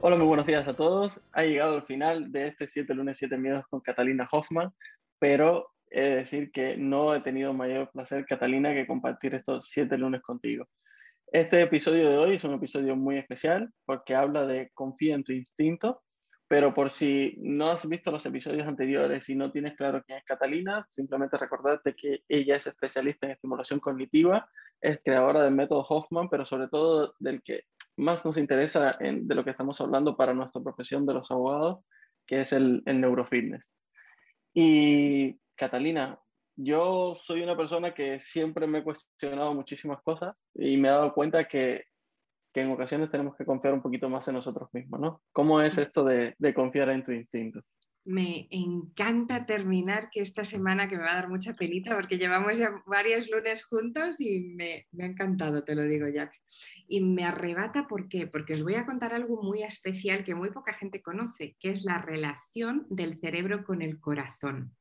Hola, muy buenos días a todos. Ha llegado el final de este 7 lunes, 7 miedos con Catalina Hoffman, pero he de decir que no he tenido mayor placer, Catalina, que compartir estos 7 lunes contigo. Este episodio de hoy es un episodio muy especial porque habla de confía en tu instinto, pero por si no has visto los episodios anteriores y no tienes claro quién es Catalina, simplemente recordarte que ella es especialista en estimulación cognitiva, es creadora del método Hoffman, pero sobre todo del que más nos interesa de lo que estamos hablando para nuestra profesión de los abogados, que es el, el neurofitness. Y Catalina, yo soy una persona que siempre me he cuestionado muchísimas cosas y me he dado cuenta que, que en ocasiones tenemos que confiar un poquito más en nosotros mismos, ¿no? ¿Cómo es esto de, de confiar en tu instinto? Me encanta terminar, que esta semana que me va a dar mucha penita porque llevamos ya varios lunes juntos y me, me, ha encantado, te lo digo Jack. Y me arrebata, ¿por qué? Porque os voy a contar algo muy especial que muy poca gente conoce, que es la relación del cerebro con el corazón.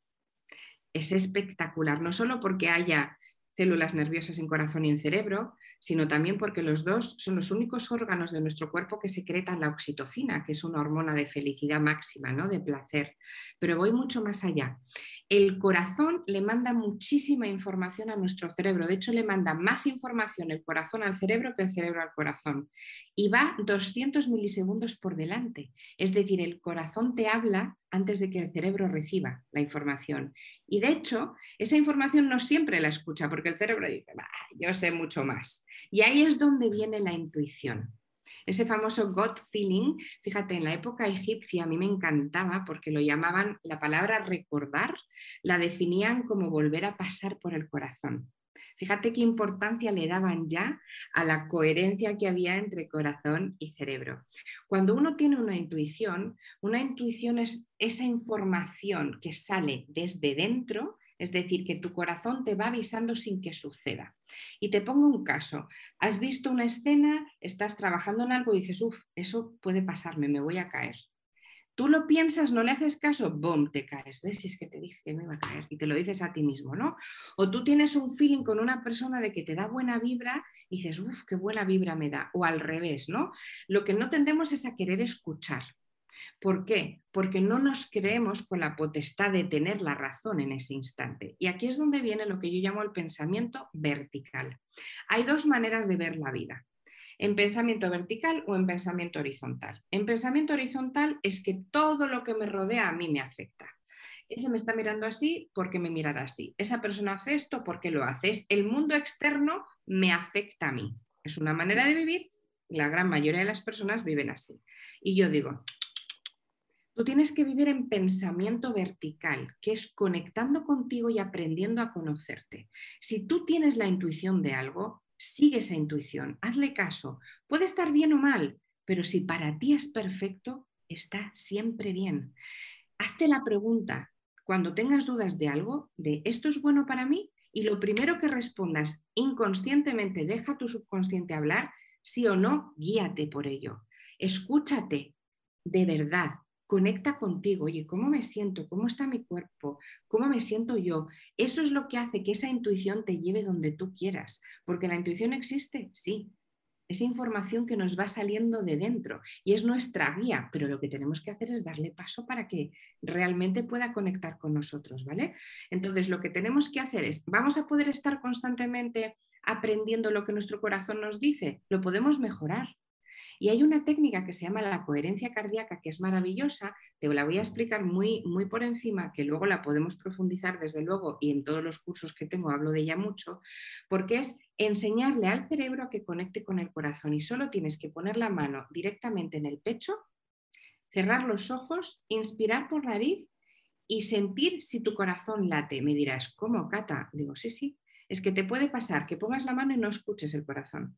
Es espectacular, no solo porque haya células nerviosas en corazón y en cerebro, sino también porque los dos son los únicos órganos de nuestro cuerpo que secretan la oxitocina, que es una hormona de felicidad máxima, ¿no? de placer. Pero voy mucho más allá. El corazón le manda muchísima información a nuestro cerebro, de hecho le manda más información el corazón al cerebro que el cerebro al corazón. Y va 200 milisegundos por delante, es decir, el corazón te habla antes de que el cerebro reciba la información. Y de hecho, esa información no siempre la escucha porque el cerebro dice, yo sé mucho más. Y ahí es donde viene la intuición. Ese famoso gut feeling, fíjate, en la época egipcia a mí me encantaba porque lo llamaban, la palabra recordar, la definían como volver a pasar por el corazón. Fíjate qué importancia le daban ya a la coherencia que había entre corazón y cerebro. Cuando uno tiene una intuición, una intuición es esa información que sale desde dentro, es decir, que tu corazón te va avisando sin que suceda. Y te pongo un caso. Has visto una escena, estás trabajando en algo y dices, uff, eso puede pasarme, me voy a caer. Tú lo piensas, no le haces caso, ¡bum! te caes. ¿Ves? Si es que te dije que me iba a caer y te lo dices a ti mismo, ¿no? O tú tienes un feeling con una persona de que te da buena vibra y dices, uff, qué buena vibra me da. O al revés, ¿no? Lo que no tendemos es a querer escuchar. ¿Por qué? Porque no nos creemos con la potestad de tener la razón en ese instante. Y aquí es donde viene lo que yo llamo el pensamiento vertical. Hay dos maneras de ver la vida en pensamiento vertical o en pensamiento horizontal. En pensamiento horizontal es que todo lo que me rodea a mí me afecta. Ese me está mirando así porque me mirará así. Esa persona hace esto porque lo hace. el mundo externo me afecta a mí. Es una manera de vivir. La gran mayoría de las personas viven así. Y yo digo, tú tienes que vivir en pensamiento vertical, que es conectando contigo y aprendiendo a conocerte. Si tú tienes la intuición de algo, sigue esa intuición, hazle caso. Puede estar bien o mal, pero si para ti es perfecto, está siempre bien. Hazte la pregunta cuando tengas dudas de algo, de esto es bueno para mí, y lo primero que respondas inconscientemente, deja tu subconsciente hablar, sí o no, guíate por ello. Escúchate de verdad, conecta contigo, oye, ¿cómo me siento? ¿Cómo está mi cuerpo? ¿Cómo me siento yo? Eso es lo que hace que esa intuición te lleve donde tú quieras, porque la intuición existe, sí. Es información que nos va saliendo de dentro y es nuestra guía, pero lo que tenemos que hacer es darle paso para que realmente pueda conectar con nosotros, ¿vale? Entonces, lo que tenemos que hacer es, ¿vamos a poder estar constantemente aprendiendo lo que nuestro corazón nos dice? Lo podemos mejorar, y hay una técnica que se llama la coherencia cardíaca, que es maravillosa, te la voy a explicar muy, muy por encima, que luego la podemos profundizar desde luego y en todos los cursos que tengo hablo de ella mucho, porque es enseñarle al cerebro a que conecte con el corazón y solo tienes que poner la mano directamente en el pecho, cerrar los ojos, inspirar por nariz y sentir si tu corazón late. Me dirás, ¿cómo, Cata? Digo, sí, sí. Es que te puede pasar que pongas la mano y no escuches el corazón,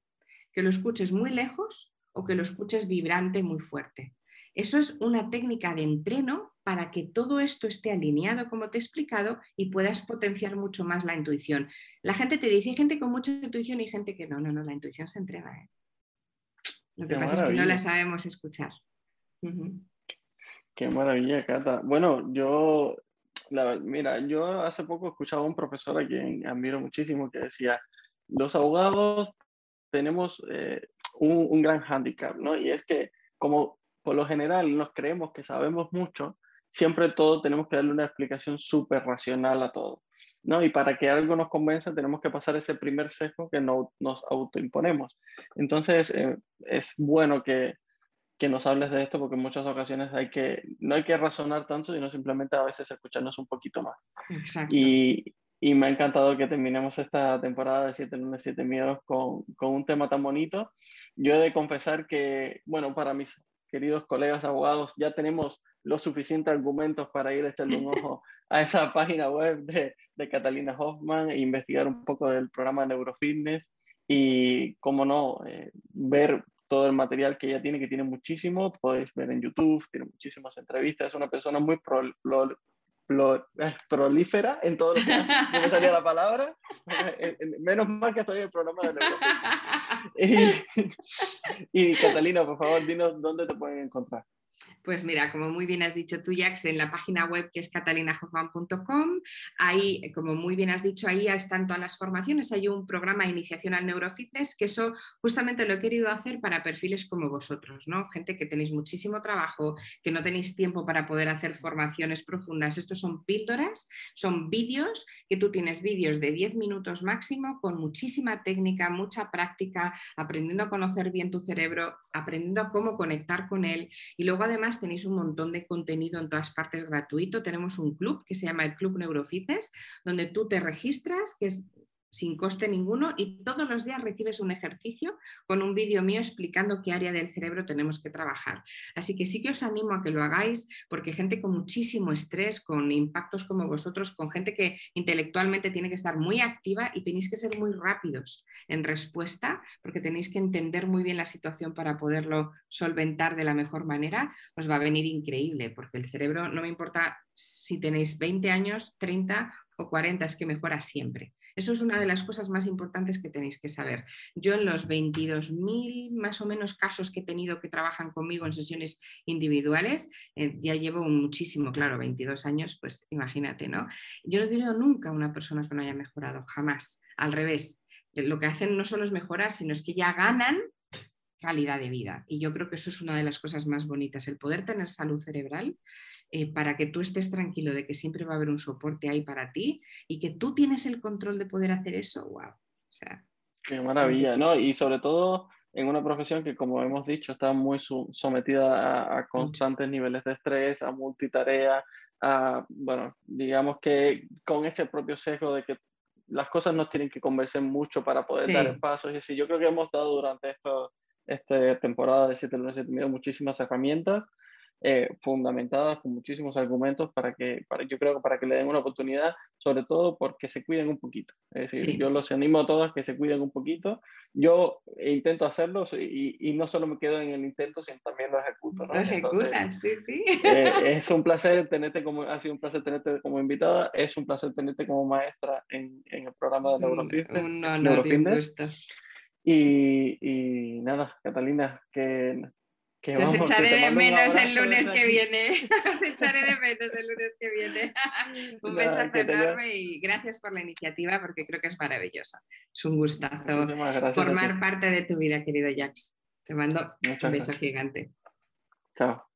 que lo escuches muy lejos o que lo escuches vibrante muy fuerte. Eso es una técnica de entreno para que todo esto esté alineado, como te he explicado, y puedas potenciar mucho más la intuición. La gente te dice, hay gente con mucha intuición y gente que no, no, no, la intuición se entrena. ¿eh? Lo que pasa es que no la sabemos escuchar. Qué maravilla, Cata. Bueno, yo, mira, yo hace poco escuchaba a un profesor a quien admiro muchísimo que decía, los abogados tenemos eh, un, un, gran hándicap, ¿no? Y es que como por lo general nos creemos que sabemos mucho, siempre todo tenemos que darle una explicación súper racional a todo, ¿no? Y para que algo nos convenza tenemos que pasar ese primer sesgo que no, nos autoimponemos. Entonces, eh, es bueno que, que, nos hables de esto porque en muchas ocasiones hay que, no hay que razonar tanto, sino simplemente a veces escucharnos un poquito más. Exacto. Y, y me ha encantado que terminemos esta temporada de 7 lunes, 7 miedos con, con, un tema tan bonito. Yo he de confesar que, bueno, para mis queridos colegas abogados, ya tenemos los suficientes argumentos para ir a echarle un ojo a esa página web de, de Catalina Hoffman e investigar un poco del programa Neurofitness y, como no, eh, ver todo el material que ella tiene, que tiene muchísimo, podéis ver en YouTube, tiene muchísimas entrevistas, es una persona muy pro, eh, prolífera en todo lo que hace, no me salía la palabra, eh, menos mal que estoy en el programa de Neurofitness. Y, y Catalina, por favor, dinos dónde te pueden encontrar. Pues mira, como muy bien has dicho tú, Jax, en la página web que es catalinahoffman.com, ahí, como muy bien has dicho, ahí están todas las formaciones, hay un programa de iniciación al neurofitness, que eso justamente lo he querido hacer para perfiles como vosotros, ¿no? Gente que tenéis muchísimo trabajo, que no tenéis tiempo para poder hacer formaciones profundas. Estos son píldoras, son vídeos, que tú tienes vídeos de 10 minutos máximo, con muchísima técnica, mucha práctica, aprendiendo a conocer bien tu cerebro, aprendiendo a cómo conectar con él y luego además tenéis un montón de contenido en todas partes gratuito. Tenemos un club que se llama el Club Neurofitness, donde tú te registras, que es sin coste ninguno y todos los días recibes un ejercicio con un vídeo mío explicando qué área del cerebro tenemos que trabajar. Así que sí que os animo a que lo hagáis porque gente con muchísimo estrés, con impactos como vosotros, con gente que intelectualmente tiene que estar muy activa y tenéis que ser muy rápidos en respuesta porque tenéis que entender muy bien la situación para poderlo solventar de la mejor manera, os va a venir increíble porque el cerebro no me importa si tenéis 20 años, 30 o 40, es que mejora siempre. Eso es una de las cosas más importantes que tenéis que saber. Yo en los 22.000 más o menos casos que he tenido que trabajan conmigo en sesiones individuales, eh, ya llevo muchísimo, claro, 22 años, pues imagínate, ¿no? Yo no digo nunca a una persona que no haya mejorado, jamás. Al revés, lo que hacen no solo es mejorar, sino es que ya ganan calidad de vida. Y yo creo que eso es una de las cosas más bonitas, el poder tener salud cerebral eh, para que tú estés tranquilo de que siempre va a haber un soporte ahí para ti y que tú tienes el control de poder hacer eso, wow. O sea, Qué maravilla, ¿no? Y sobre todo en una profesión que, como hemos dicho, está muy sometida a, constantes niveles de estrés, a multitarea, a, bueno, digamos que con ese propio sesgo de que las cosas nos tienen que convencer mucho para poder dar pasos. Y así, yo creo que hemos dado durante esta temporada de 7 lunes 7 muchísimas herramientas eh, fundamentadas con muchísimos argumentos para que, para, yo creo que para que le den una oportunidad, sobre todo porque se cuiden un poquito. Es decir, yo los animo a todos que se cuiden un poquito. Yo intento hacerlo y, y, no solo me quedo en el intento, sino también lo ejecuto. ¿no? Lo ejecutas, sí, sí. Eh, es un placer tenerte como, ha sido un placer tenerte como invitada, es un placer tenerte como maestra en, en el programa de Neurofitness. Un honor. Y, y, nada, Catalina, que que Os echaré de menos el lunes que viene. Os echaré de menos el lunes que viene. un besazo enorme y gracias por la iniciativa porque creo que es maravillosa. Es un gustazo formar parte de tu vida, querido Jax. Te mando un beso gigante. Chao.